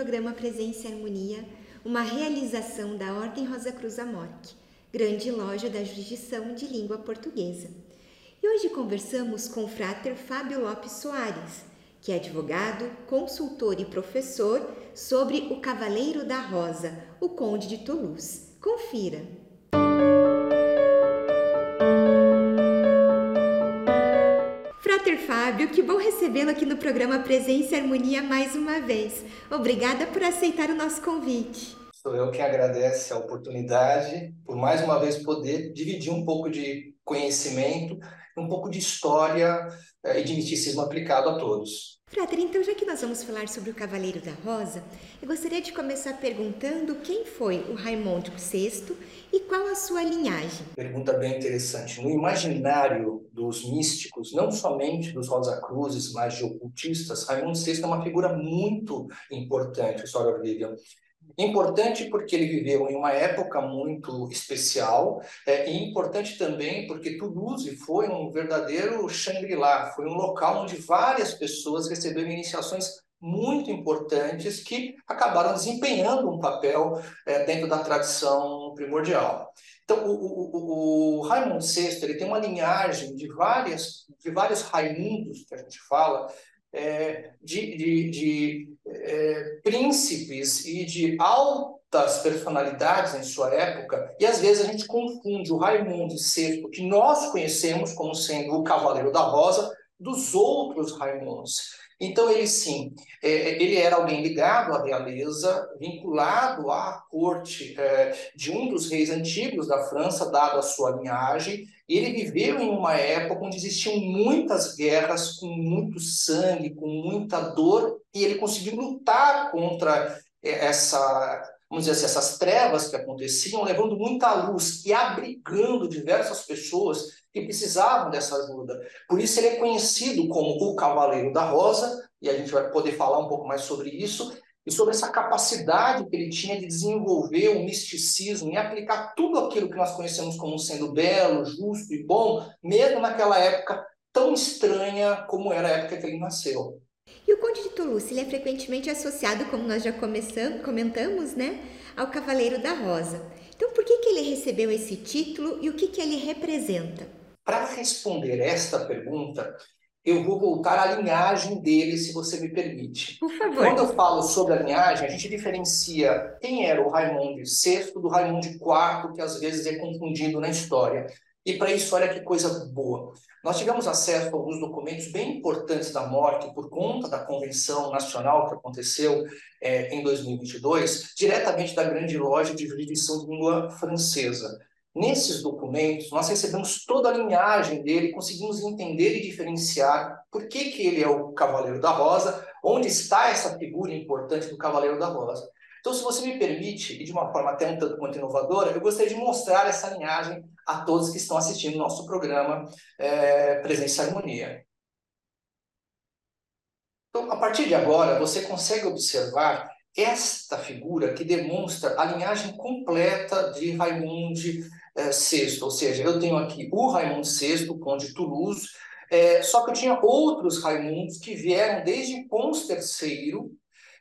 programa Presença e Harmonia, uma realização da Ordem Rosa Cruz Amorque, grande loja da jurisdição de língua portuguesa. E hoje conversamos com o frater Fábio Lopes Soares, que é advogado, consultor e professor sobre o Cavaleiro da Rosa, o Conde de Toulouse. Confira! Frater Fábio, que bom recebê-lo aqui no programa Presença e Harmonia mais uma vez. Obrigada por aceitar o nosso convite. Sou eu que agradeço a oportunidade por mais uma vez poder dividir um pouco de conhecimento, um pouco de história eh, e de misticismo aplicado a todos. Frater, então já que nós vamos falar sobre o Cavaleiro da Rosa, eu gostaria de começar perguntando quem foi o Raimundo VI e qual a sua linhagem. Pergunta bem interessante. No imaginário dos místicos, não somente dos Rosa Cruzes, mas de ocultistas, Raimundo VI é uma figura muito importante, Sra. Vivian. Importante porque ele viveu em uma época muito especial, é, e importante também porque Toulouse foi um verdadeiro Shangri-La, foi um local onde várias pessoas receberam iniciações muito importantes que acabaram desempenhando um papel é, dentro da tradição primordial. Então, o, o, o, Raimundo VI ele tem uma linhagem de, várias, de vários Raimundos, que a gente fala, é, de, de, de é, príncipes e de altas personalidades em sua época, e às vezes a gente confunde o Raimundo VI, que nós conhecemos como sendo o Cavaleiro da Rosa, dos outros Raimundos. Então, ele sim, é, ele era alguém ligado à realeza, vinculado à corte é, de um dos reis antigos da França, dado a sua linhagem, ele viveu em uma época onde existiam muitas guerras, com muito sangue, com muita dor, e ele conseguiu lutar contra é, essa vamos dizer assim, essas trevas que aconteciam, levando muita luz e abrigando diversas pessoas que precisavam dessa ajuda. Por isso ele é conhecido como o Cavaleiro da Rosa, e a gente vai poder falar um pouco mais sobre isso, e sobre essa capacidade que ele tinha de desenvolver o misticismo e aplicar tudo aquilo que nós conhecemos como sendo belo, justo e bom, mesmo naquela época tão estranha como era a época que ele nasceu. E o Conde de Toulouse ele é frequentemente associado, como nós já comentamos, né, ao Cavaleiro da Rosa. Então, por que, que ele recebeu esse título e o que, que ele representa? Para responder esta pergunta, eu vou voltar à linhagem dele, se você me permite. Por favor. Quando eu falo sobre a linhagem, a gente diferencia quem era o Raimundo VI do Raimundo IV, que às vezes é confundido na história. E para isso, olha que coisa boa. Nós tivemos acesso a alguns documentos bem importantes da morte por conta da Convenção Nacional que aconteceu é, em 2022, diretamente da grande loja de jurisdição de língua francesa. Nesses documentos, nós recebemos toda a linhagem dele, conseguimos entender e diferenciar por que, que ele é o Cavaleiro da Rosa, onde está essa figura importante do Cavaleiro da Rosa. Então, se você me permite, e de uma forma até um tanto quanto inovadora, eu gostaria de mostrar essa linhagem a todos que estão assistindo nosso programa é, Presença e Harmonia. Então, a partir de agora, você consegue observar esta figura que demonstra a linhagem completa de Raimundo VI, ou seja, eu tenho aqui o Raimundo VI, conde de Toulouse, é, só que eu tinha outros Raimundos que vieram desde Pons III,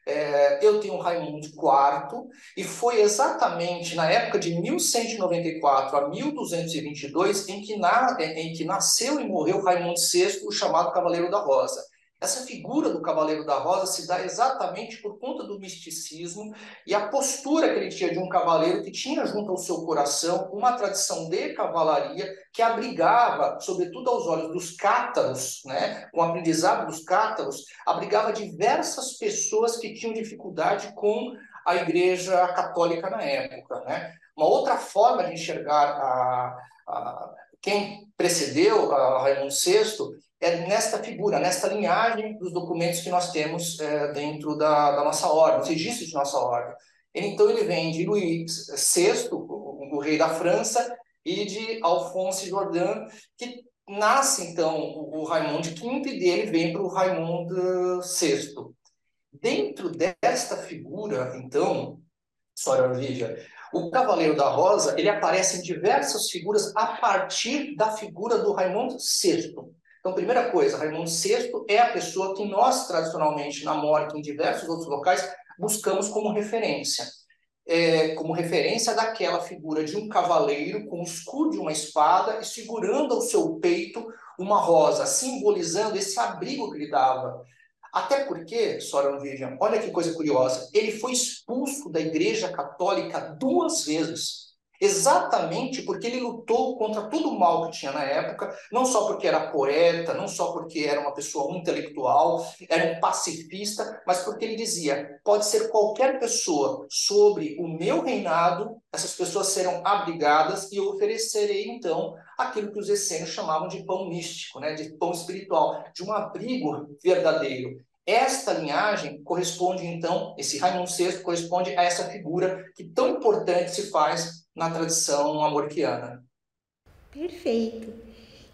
é, eu tenho o Raimundo IV, e foi exatamente na época de 1194 a 1222 em que, na, em que nasceu e morreu Raimundo VI, o chamado Cavaleiro da Rosa. Essa figura do Cavaleiro da Rosa se dá exatamente por conta do misticismo e a postura que ele tinha de um cavaleiro que tinha junto ao seu coração uma tradição de cavalaria que abrigava, sobretudo aos olhos dos cátaros, né, com o aprendizado dos cátaros, abrigava diversas pessoas que tinham dificuldade com a Igreja Católica na época. Né? Uma outra forma de enxergar a, a quem precedeu a Raimundo VI é nesta figura, nesta linhagem dos documentos que nós temos é, dentro da, da, nossa ordem, os registros de nossa ordem. Então, ele vem de Luís VI, o, rei da França, e de Alfonso Jordan, que nasce, então, o, Raimundo V, e dele vem para o Raimundo VI. Dentro desta figura, então, Sra. Vívia, o Cavaleiro da Rosa, ele aparece em diversas figuras a partir da figura do Raimundo VI. Então, primeira coisa, Raimundo VI é a pessoa que nós, tradicionalmente, na morte, em diversos outros locais, buscamos como referência. É, como referência daquela figura de um cavaleiro com o escudo de uma espada e segurando ao seu peito uma rosa, simbolizando esse abrigo que ele dava. Até porque, Sora Vivian, olha que coisa curiosa, ele foi expulso da Igreja Católica duas vezes. Exatamente porque ele lutou contra todo o mal que tinha na época, não só porque era poeta, não só porque era uma pessoa intelectual, era um pacifista, mas porque ele dizia: pode ser qualquer pessoa sobre o meu reinado, essas pessoas serão abrigadas e eu oferecerei então aquilo que os essênios chamavam de pão místico, né, de pão espiritual, de um abrigo verdadeiro. Esta linhagem corresponde, então, esse Raimundo VI corresponde a essa figura que tão importante se faz na tradição amorquiana. Perfeito.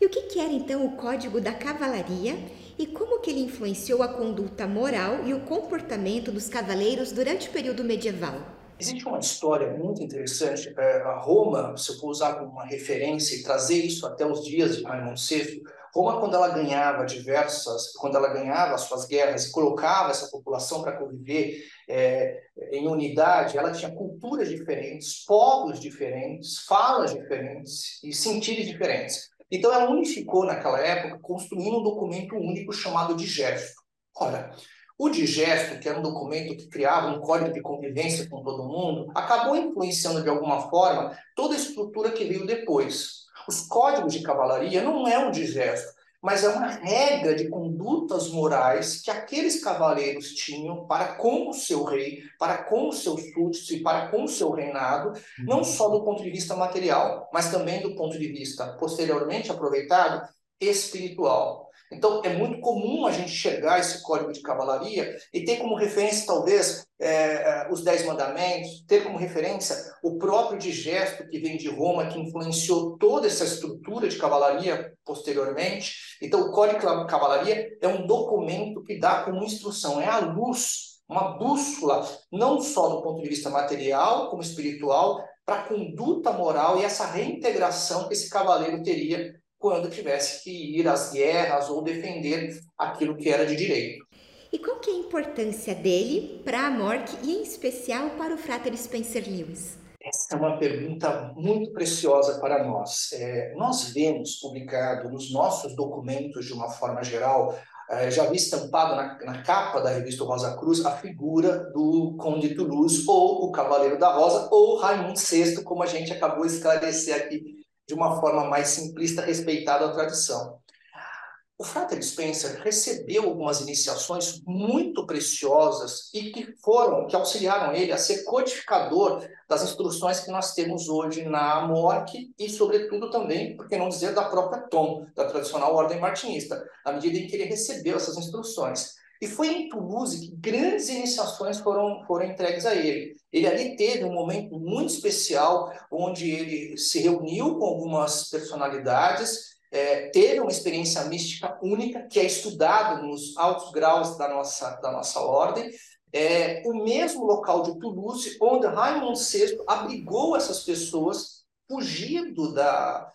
E o que era, então, o Código da Cavalaria e como que ele influenciou a conduta moral e o comportamento dos cavaleiros durante o período medieval? Existe uma história muito interessante. É, a Roma, se eu for usar como uma referência e trazer isso até os dias de Raimundo VI, Roma, quando ela ganhava diversas, quando ela ganhava as suas guerras e colocava essa população para conviver é, em unidade, ela tinha culturas diferentes, povos diferentes, falas diferentes e sentidos diferentes. Então, ela unificou naquela época, construindo um documento único chamado Digesto. Ora, o Digesto, que era um documento que criava um código de convivência com todo mundo, acabou influenciando de alguma forma toda a estrutura que veio depois. Os códigos de cavalaria não é um digesto, mas é uma regra de condutas morais que aqueles cavaleiros tinham para com o seu rei, para com os seus súditos e para com o seu reinado, não uhum. só do ponto de vista material, mas também do ponto de vista posteriormente aproveitado espiritual. Então, é muito comum a gente chegar a esse código de cavalaria e ter como referência, talvez, é, é, os Dez Mandamentos, ter como referência o próprio digesto que vem de Roma, que influenciou toda essa estrutura de cavalaria posteriormente. Então, o código de cavalaria é um documento que dá como instrução, é a luz, uma bússola, não só do ponto de vista material, como espiritual, para a conduta moral e essa reintegração que esse cavaleiro teria quando tivesse que ir às guerras ou defender aquilo que era de direito. E qual que é a importância dele para a morte e em especial para o Frater Spencer Lewis? Essa é uma pergunta muito preciosa para nós. É, nós vemos publicado nos nossos documentos, de uma forma geral, é, já vi estampado na, na, capa da revista Rosa Cruz a figura do Conde Toulouse, ou o Cavaleiro da Rosa, ou Raimundo VI, como a gente acabou de esclarecer aqui de uma forma mais simplista, respeitado a tradição. O Frater Spencer recebeu algumas iniciações muito preciosas e que foram, que auxiliaram ele a ser codificador das instruções que nós temos hoje na MORC e, sobretudo, também, por que não dizer, da própria Tom, da tradicional ordem martinista, à medida em que ele recebeu essas instruções. E foi em Toulouse que grandes iniciações foram, foram entregues a ele. Ele ali teve um momento muito especial, onde ele se reuniu com algumas personalidades, é, teve uma experiência mística única, que é estudado nos altos graus da nossa, da nossa ordem, é, o mesmo local de Toulouse, onde Raymond VI abrigou essas pessoas, fugindo da,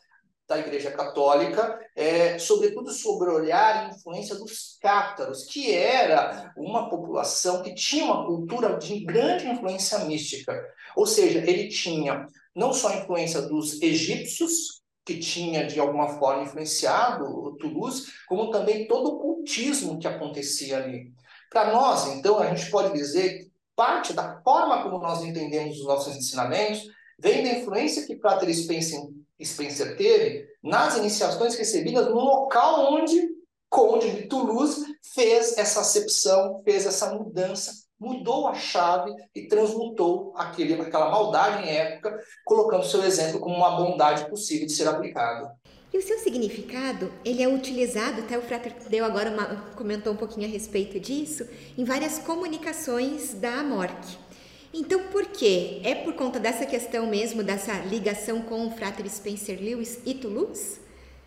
da Igreja Católica, é, sobretudo sobre olhar e influência dos cátaros, que era uma população que tinha uma cultura de grande influência mística. Ou seja, ele tinha não só a influência dos egípcios, que tinha de alguma forma influenciado Toulouse, como também todo o cultismo que acontecia ali. Para nós, então, a gente pode dizer que parte da forma como nós entendemos os nossos ensinamentos vem da influência que Prater Spencer Spencer teve nas iniciações recebidas no local onde Conde de Toulouse fez essa acepção, fez essa mudança, mudou a chave e transmutou aquele, aquela maldade em época, colocando seu exemplo como uma bondade possível de ser aplicada. E o seu significado, ele é utilizado, até o Frater deu agora uma, comentou um pouquinho a respeito disso, em várias comunicações da AMORC. Então, por quê? É por conta dessa questão mesmo, dessa ligação com o Frater Spencer Lewis e Toulouse?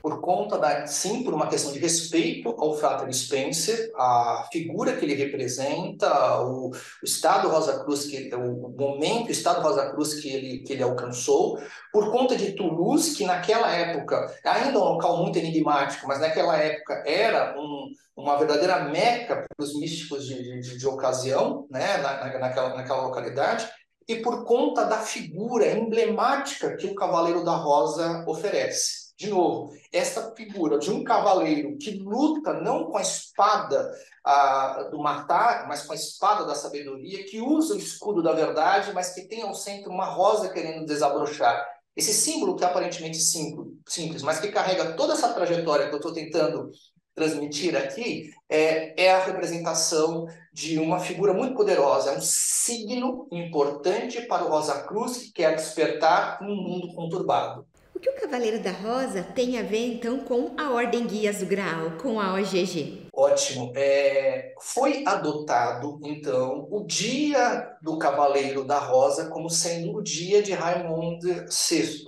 Por conta da, sim, por uma questão de respeito ao Frater Spencer, a figura que ele representa, o, o estado Rosa Cruz, que, o momento, o estado Rosa Cruz que ele, que ele alcançou, por conta de Toulouse, que naquela época, ainda um local muito enigmático, mas naquela época era um, uma verdadeira meca para os místicos de, de, de ocasião, né, na, naquela, naquela localidade, e por conta da figura emblemática que o Cavaleiro da Rosa oferece. De novo, essa figura de um cavaleiro que luta não com a espada a, do matar, mas com a espada da sabedoria, que usa o escudo da verdade, mas que tem ao centro uma rosa querendo desabrochar. Esse símbolo que é aparentemente simples, mas que carrega toda essa trajetória que eu estou tentando transmitir aqui, é, é a representação de uma figura muito poderosa, é um signo importante para o Rosa Cruz que quer despertar um mundo conturbado que o Cavaleiro da Rosa tem a ver então com a Ordem Guias do Graal, com a OGG? Ótimo. É, foi adotado, então, o dia do Cavaleiro da Rosa como sendo o dia de Raimundo VI.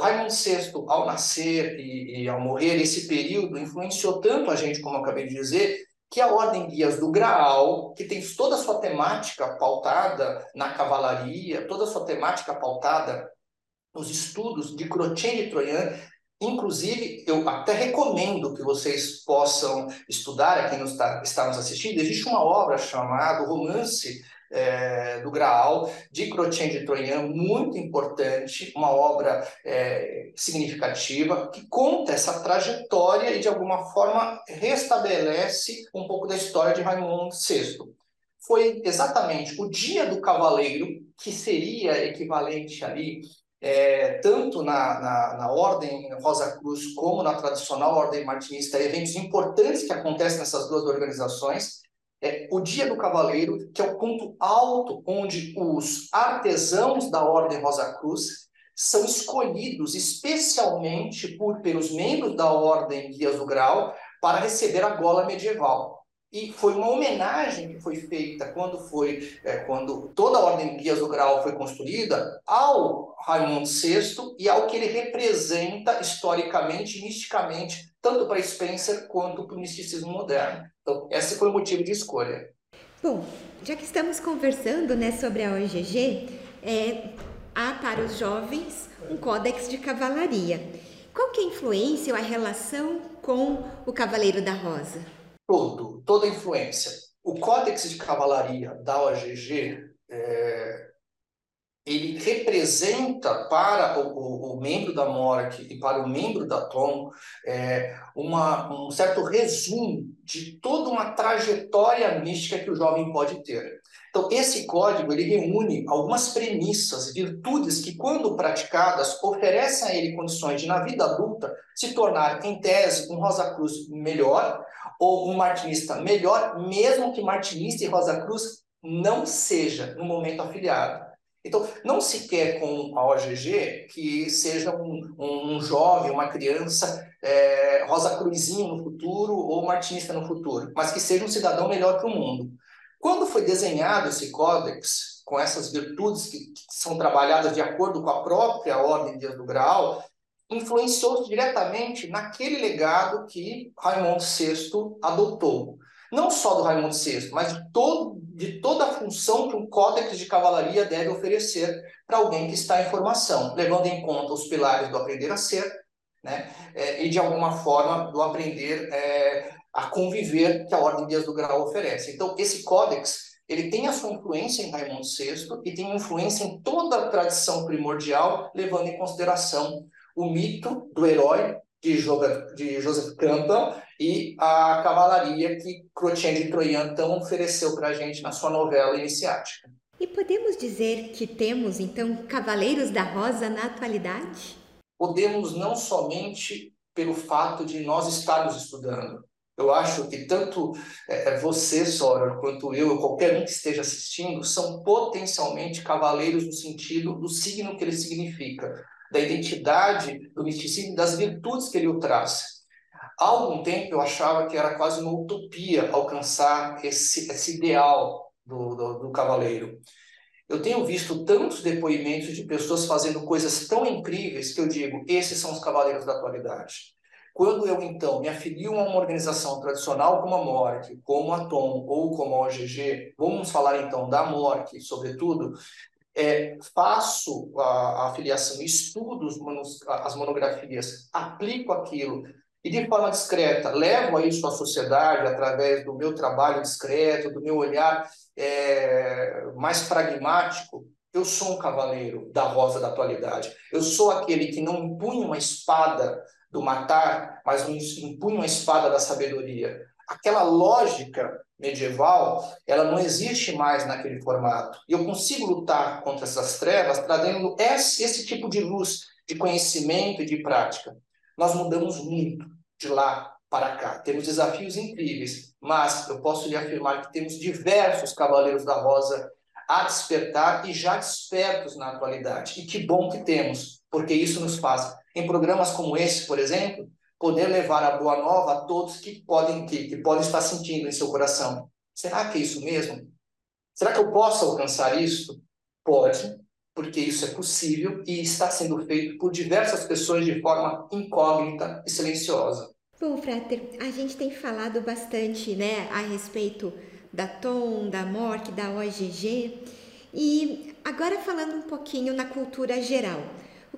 Raimundo VI, ao nascer e, e, ao morrer, esse período influenciou tanto a gente, como eu acabei de dizer, que a Ordem Guias do Graal, que tem toda a sua temática pautada na cavalaria, toda a sua temática pautada nos estudos de Crotien de Troian. Inclusive, eu até recomendo que vocês possam estudar, a quem nos está, está nos assistindo, existe uma obra chamada Romance é, do Graal, de Crotien de Troian, muito importante, uma obra é, significativa, que conta essa trajetória e, de alguma forma, restabelece um pouco da história de Raimundo VI. Foi exatamente o dia do cavaleiro, que seria equivalente ali é, tanto na, na, na, Ordem Rosa Cruz como na tradicional Ordem Martinista, eventos importantes que acontecem nessas duas organizações. É, o Dia do Cavaleiro, que é o ponto alto onde os artesãos da Ordem Rosa Cruz são escolhidos especialmente por, pelos membros da Ordem Guias do Grau para receber a gola medieval. E foi uma homenagem que foi feita quando foi é, quando toda a Ordem Guias do Grau foi construída ao Raimundo VI e ao que ele representa historicamente e misticamente, tanto para Spencer quanto para o misticismo moderno. Então, esse foi o motivo de escolha. Bom, já que estamos conversando né, sobre a OGG, é, há para os jovens um códex de cavalaria. Qual que é a influência ou a relação com o Cavaleiro da Rosa? Todo, toda a influência. O Códex de Cavalaria da OGG é, ele representa para o, o, o, membro da MORC e para o membro da TOM é, uma, um certo resumo de toda uma trajetória mística que o jovem pode ter. Então, esse código ele reúne algumas premissas, virtudes que, quando praticadas, oferecem a ele condições de, na vida adulta, se tornar, em tese, um Rosa Cruz melhor ou um martinista melhor, mesmo que martinista e Rosa Cruz não seja no momento afiliado. Então, não se quer com a OGG que seja um, um, um jovem, uma criança é, Rosa Cruzinho no futuro ou martinista no futuro, mas que seja um cidadão melhor que o mundo. Quando foi desenhado esse códex, com essas virtudes que, que são trabalhadas de acordo com a própria Ordem de do Graal, influenciou diretamente naquele legado que Raimundo VI adotou. Não só do Raimundo VI, mas de todo de toda a função que um códex de cavalaria deve oferecer para alguém que está em formação, levando em conta os pilares do aprender a ser, né, é, e de alguma forma do aprender é, a conviver que a Ordem Dias do Grau oferece. Então, esse códex ele tem a sua influência em Raimundo VI e tem influência em toda a tradição primordial, levando em consideração o mito do herói de, de Joseph Campbell e a cavalaria que Crotien de Troian então ofereceu para a gente na sua novela iniciática. E podemos dizer que temos então Cavaleiros da Rosa na atualidade? Podemos não somente pelo fato de nós estarmos estudando. Eu acho que tanto é, é você, Sora, quanto eu, ou qualquer um que esteja assistindo, são potencialmente cavaleiros no sentido do signo que ele significa da identidade do misticismo, das virtudes que ele o traz. Há algum tempo eu achava que era quase uma utopia alcançar esse, esse ideal do, do, do cavaleiro. Eu tenho visto tantos depoimentos de pessoas fazendo coisas tão incríveis que eu digo, esses são os cavaleiros da atualidade. Quando eu, então, me afilio a uma organização tradicional como a MORC, como a TOM ou como a OGG, vamos falar então da MORC, sobretudo, é, faço a, a afiliação, estudo as monografias, aplico aquilo e de forma discreta levo isso à sociedade através do meu trabalho discreto, do meu olhar é, mais pragmático, eu sou um cavaleiro da rosa da atualidade. Eu sou aquele que não impunha uma espada do matar, mas impunha uma espada da sabedoria. Aquela lógica medieval, ela não existe mais naquele formato. E eu consigo lutar contra essas trevas trazendo esse, esse tipo de luz, de conhecimento e de prática. Nós mudamos muito de lá para cá. Temos desafios incríveis, mas eu posso lhe afirmar que temos diversos cavaleiros da rosa a despertar e já despertos na atualidade. E que bom que temos, porque isso nos faz, em programas como esse, por exemplo, poder levar a boa nova a todos que podem que, que podem estar sentindo em seu coração. Será que é isso mesmo? Será que eu posso alcançar isso? Pode, porque isso é possível e está sendo feito por diversas pessoas de forma incógnita e silenciosa. Bom, Frater, a gente tem falado bastante né, a respeito da TOM, da MORC, da OGG e agora falando um pouquinho na cultura geral.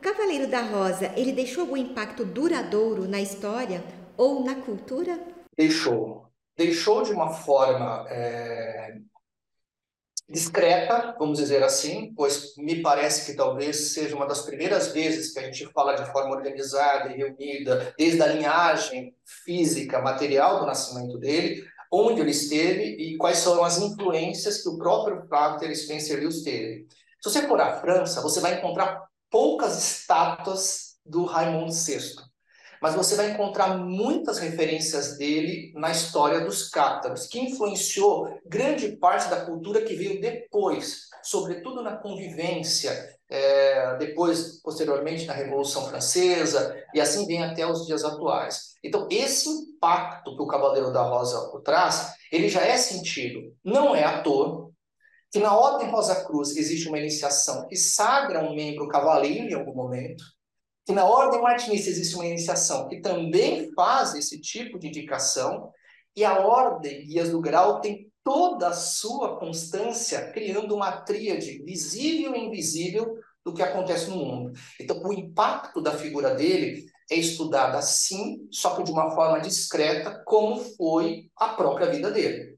Cavaleiro da Rosa, ele deixou algum impacto duradouro na história ou na cultura? Deixou. Deixou de uma forma é, discreta, vamos dizer assim, pois me parece que talvez seja uma das primeiras vezes que a gente fala de forma organizada e reunida, desde a linhagem física, material do nascimento dele, onde ele esteve e quais são as influências que o próprio Frater Spencer Lewis teve. Se você for à França, você vai encontrar poucas estátuas do Raimundo VI mas você vai encontrar muitas referências dele na história dos cátaros, que influenciou grande parte da cultura que veio depois, sobretudo na convivência, é, depois, posteriormente, na Revolução Francesa, e assim vem até os dias atuais. Então, esse impacto que o Cavaleiro da Rosa traz, ele já é sentido. Não é à toa que na Ordem Rosa Cruz existe uma iniciação que sagra um membro cavaleiro em algum momento, que na ordem martinista existe uma iniciação que também faz esse tipo de indicação, e a ordem Guias do Grau tem toda a sua constância criando uma tríade visível e invisível do que acontece no mundo. Então, o impacto da figura dele é estudado assim, só que de uma forma discreta, como foi a própria vida dele.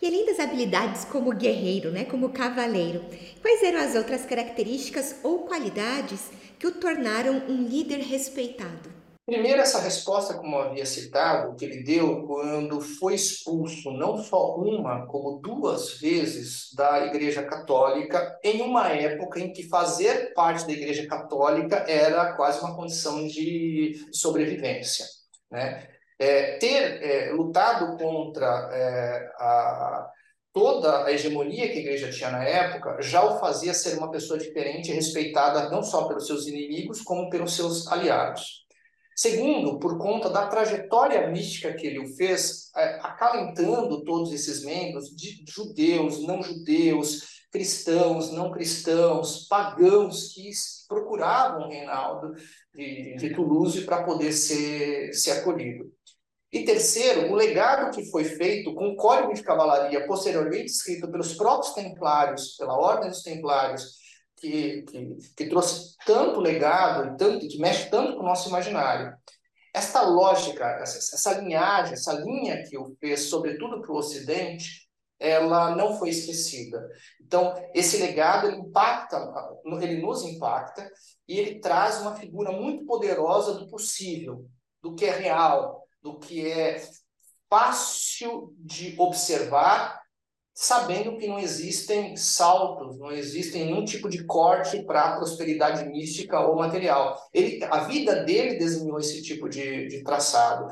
E além das habilidades como guerreiro, né, como cavaleiro, quais eram as outras características ou qualidades que o tornaram um líder respeitado? Primeiro, essa resposta, como eu havia citado, que ele deu quando foi expulso não só uma, como duas vezes da Igreja Católica, em uma época em que fazer parte da Igreja Católica era quase uma condição de sobrevivência. Né? É, ter é, lutado contra é, a, toda a hegemonia que a igreja tinha na época já o fazia ser uma pessoa diferente respeitada não só pelos seus inimigos, como pelos seus aliados. Segundo, por conta da trajetória mística que ele fez, é, acalentando todos esses membros, de judeus, não judeus, cristãos, não cristãos, pagãos que procuravam Reinaldo de, de Toulouse para poder ser, ser acolhido. E terceiro, o legado que foi feito com o Código de Cavalaria, posteriormente escrito pelos próprios templários, pela Ordem dos Templários, que, que, que trouxe tanto legado e tanto, que mexe tanto com o nosso imaginário. Esta lógica, essa, essa linhagem, essa linha que o fez, sobretudo para o Ocidente, ela não foi esquecida. Então, esse legado ele impacta, ele nos impacta e ele traz uma figura muito poderosa do possível, do que é real, do que é fácil de observar, sabendo que não existem saltos, não existem nenhum tipo de corte para a prosperidade mística ou material. Ele, a vida dele desenhou esse tipo de, de traçado.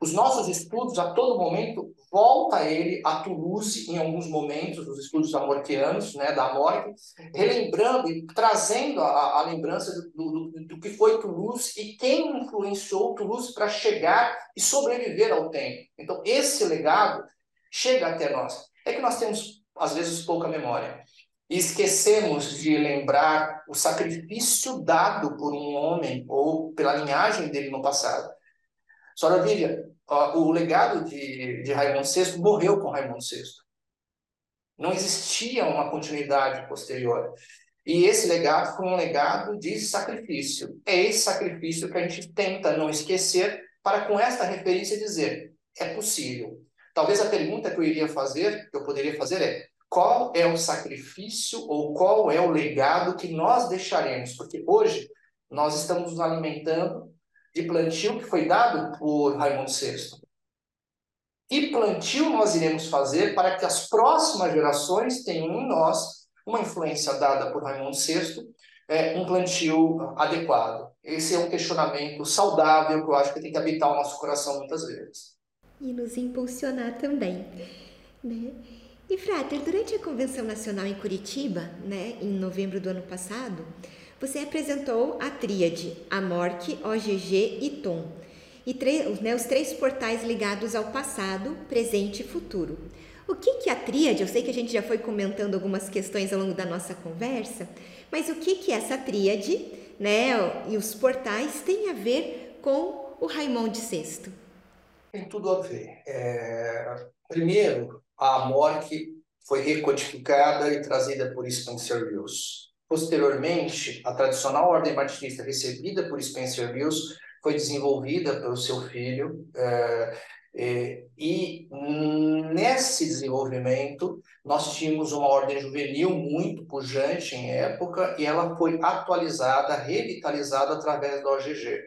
Os nossos estudos, a todo momento, volta ele a Toulouse em alguns momentos, os estudos amorquianos, né, da morte, relembrando e trazendo a, a lembrança do, do, do, que foi Toulouse e quem influenciou Toulouse para chegar e sobreviver ao tempo. Então, esse legado chega até nós. É que nós temos, às vezes, pouca memória. E esquecemos de lembrar o sacrifício dado por um homem ou pela linhagem dele no passado. Senhora Vivian, o legado de, de Raimundo VI morreu com Raimundo VI. Não existia uma continuidade posterior. E esse legado foi um legado de sacrifício. É esse sacrifício que a gente tenta não esquecer para com esta referência dizer, é possível. Talvez a pergunta que eu iria fazer, que eu poderia fazer é, qual é o sacrifício ou qual é o legado que nós deixaremos? Porque hoje nós estamos nos alimentando de plantio que foi dado por Raimundo VI. Que plantio nós iremos fazer para que as próximas gerações tenham em nós uma influência dada por Raimundo VI, é, um plantio adequado? Esse é um questionamento saudável que eu acho que tem que habitar o nosso coração muitas vezes. E nos impulsionar também. Né? E, Frater, durante a Convenção Nacional em Curitiba, né, em novembro do ano passado, você apresentou a tríade Amorque, OGG e Tom, e né, os três portais ligados ao passado, presente e futuro. O que, que a tríade? Eu sei que a gente já foi comentando algumas questões ao longo da nossa conversa, mas o que, que essa tríade né, e os portais têm a ver com o Raimundo VI? Tem tudo a ver. É... Primeiro, a Amorque foi recodificada e trazida por Spencer Lewis. Posteriormente, a tradicional ordem martinista recebida por Spencer Lewis foi desenvolvida pelo seu filho, é, e nesse desenvolvimento nós tínhamos uma ordem juvenil muito pujante em época e ela foi atualizada, revitalizada através do OGG.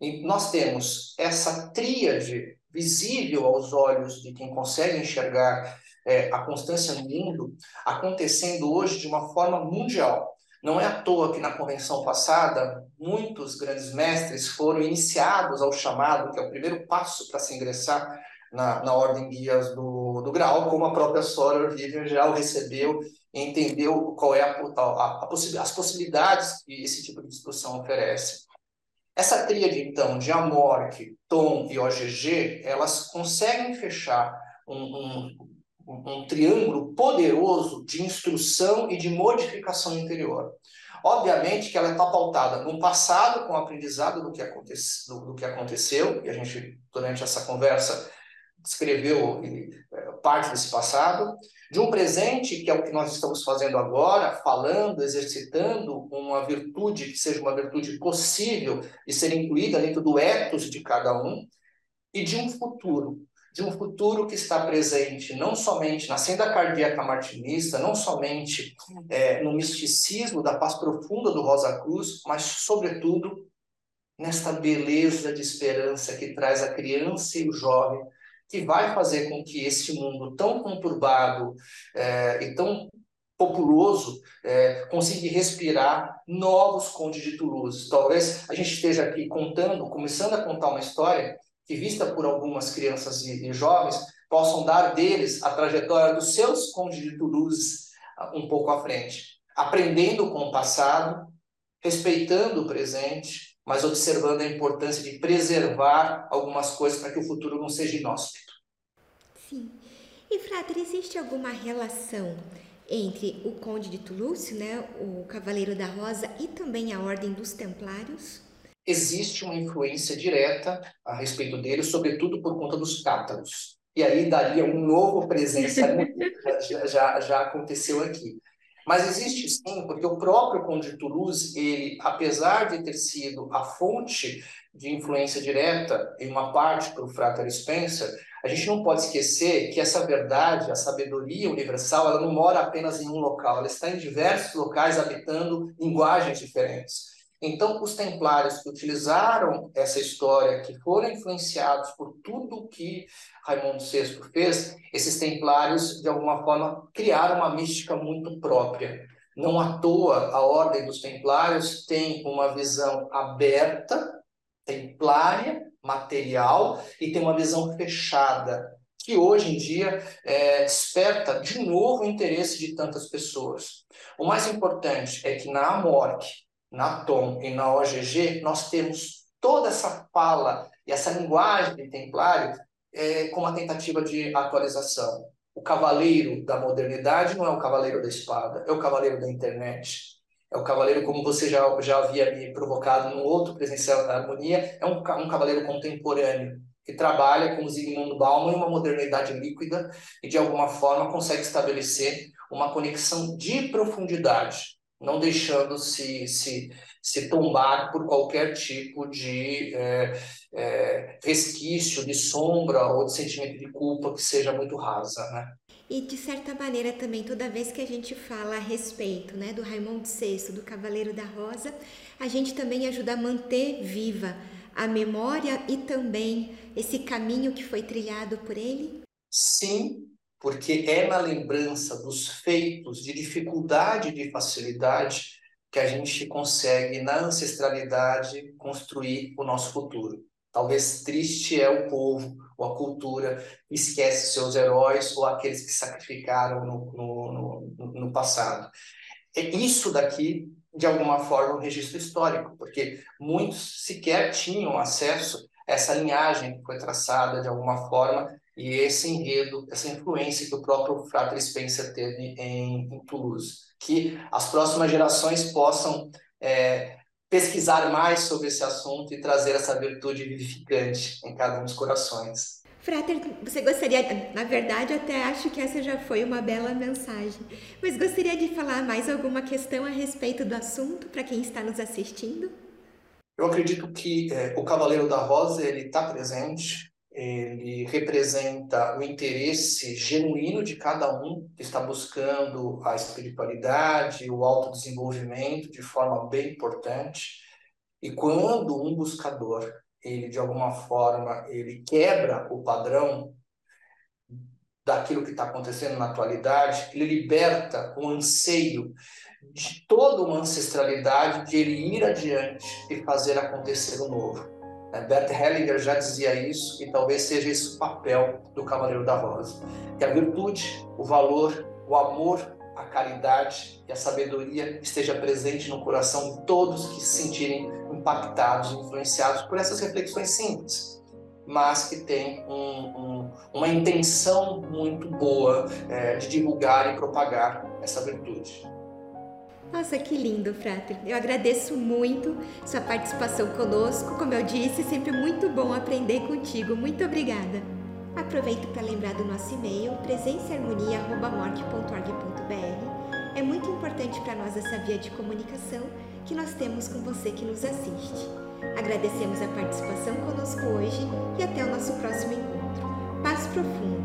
E nós temos essa tríade visível aos olhos de quem consegue enxergar é, a constância no mundo acontecendo hoje de uma forma mundial. Não é à toa que na convenção passada, muitos grandes mestres foram iniciados ao chamado, que é o primeiro passo para se ingressar na, na ordem guias do, do Graal, como a própria Sora Vivian já o recebeu e entendeu qual é a, a, a possi as possibilidades que esse tipo de discussão oferece. Essa tríade, então, de Amorque, Tom e OGG, elas conseguem fechar um, um, um, triângulo poderoso de instrução e de modificação interior. Obviamente que ela está pautada no passado, com o aprendizado do que, aconte do, do que aconteceu, e a gente, durante essa conversa, descreveu é, parte desse passado, de um presente, que é o que nós estamos fazendo agora, falando, exercitando uma virtude que seja uma virtude possível de ser incluída dentro do ethos de cada um, e de um futuro, de um futuro que está presente não somente na senda cardíaca martinista, não somente é, no misticismo da paz profunda do Rosa Cruz, mas, sobretudo, nesta beleza de esperança que traz a criança e o jovem, que vai fazer com que esse mundo tão conturbado é, e tão populoso é, consiga respirar novos condes de Toulouse. Talvez a gente esteja aqui contando, começando a contar uma história que, vista por algumas crianças e, e jovens, possam dar deles a trajetória dos seus condes de Toulouse ah, um pouco à frente, aprendendo com o passado, respeitando o presente, mas observando a importância de preservar algumas coisas para que o futuro não seja inóspito. Sim. E, Frater, existe alguma relação entre o Conde de Toulouse, né, o Cavaleiro da Rosa, e também a Ordem dos Templários? Existe uma influência direta a respeito dele, sobretudo por conta dos cátaros. E aí daria um novo presença, já, já, já aconteceu aqui. Mas existe sim, porque o próprio Conde de Toulouse, ele, apesar de ter sido a fonte de influência direta em uma parte para o Frater Spencer, a gente não pode esquecer que essa verdade, a sabedoria universal, ela não mora apenas em um local, ela está em diversos locais habitando linguagens diferentes. Então, os templários que utilizaram essa história, que foram influenciados por tudo que Raimundo VI fez, esses templários, de alguma forma, criaram uma mística muito própria. Não à toa, a Ordem dos Templários tem uma visão aberta, templária, material, e tem uma visão fechada, que hoje em dia é, desperta de novo o interesse de tantas pessoas. O mais importante é que na Amorque, na Tom e na OGG, nós temos toda essa fala e essa linguagem de templário é, com uma tentativa de atualização. O cavaleiro da modernidade não é o cavaleiro da espada, é o cavaleiro da internet. É o cavaleiro, como você já, já havia me provocado no outro presencial da harmonia, é um, um cavaleiro contemporâneo. que trabalha com Zygmunt Bauman em uma modernidade líquida e, de alguma forma, consegue estabelecer uma conexão de profundidade, não deixando se, se, se tombar por qualquer tipo de é, é, resquício de sombra ou de sentimento de culpa que seja muito rasa, né? E de certa maneira também, toda vez que a gente fala a respeito né, do Raimundo VI, do Cavaleiro da Rosa, a gente também ajuda a manter viva a memória e também esse caminho que foi trilhado por ele? Sim, porque é na lembrança dos feitos de dificuldade e de facilidade que a gente consegue, na ancestralidade, construir o nosso futuro. Talvez triste é o povo ou a cultura que esquece seus heróis ou aqueles que sacrificaram no, no, no, no passado. É isso daqui, de alguma forma, um registro histórico, porque muitos sequer tinham acesso a essa linhagem que foi traçada de alguma forma e esse enredo, essa influência que o próprio Frater Spencer teve em, em Toulouse. Que as próximas gerações possam é, pesquisar mais sobre esse assunto e trazer essa virtude vivificante em cada um dos corações. Frater, você gostaria, na verdade, até acho que essa já foi uma bela mensagem, mas gostaria de falar mais alguma questão a respeito do assunto para quem está nos assistindo? Eu acredito que é, o Cavaleiro da Rosa ele está presente ele representa o interesse genuíno de cada um que está buscando a espiritualidade, o autodesenvolvimento de forma bem importante. E quando um buscador, ele de alguma forma, ele quebra o padrão daquilo que está acontecendo na atualidade, ele liberta o anseio de toda uma ancestralidade de ele ir adiante e fazer acontecer o novo. É, Bert Hellinger já dizia isso e talvez seja esse o papel do Cavaleiro da Rosa. Que a virtude, o valor, o amor, a caridade e a sabedoria esteja presente no coração de todos que se sentirem impactados, influenciados por essas reflexões simples, mas que têm um, um, uma intenção muito boa é, de divulgar e propagar essa virtude. Nossa, que lindo, Frater. Eu agradeço muito sua participação conosco. Como eu disse, sempre muito bom aprender contigo. Muito obrigada. Aproveito para lembrar do nosso e-mail presençaharmonia.org.br. É muito importante para nós essa via de comunicação que nós temos com você que nos assiste. Agradecemos a participação conosco hoje e até o nosso próximo encontro. Paz profunda.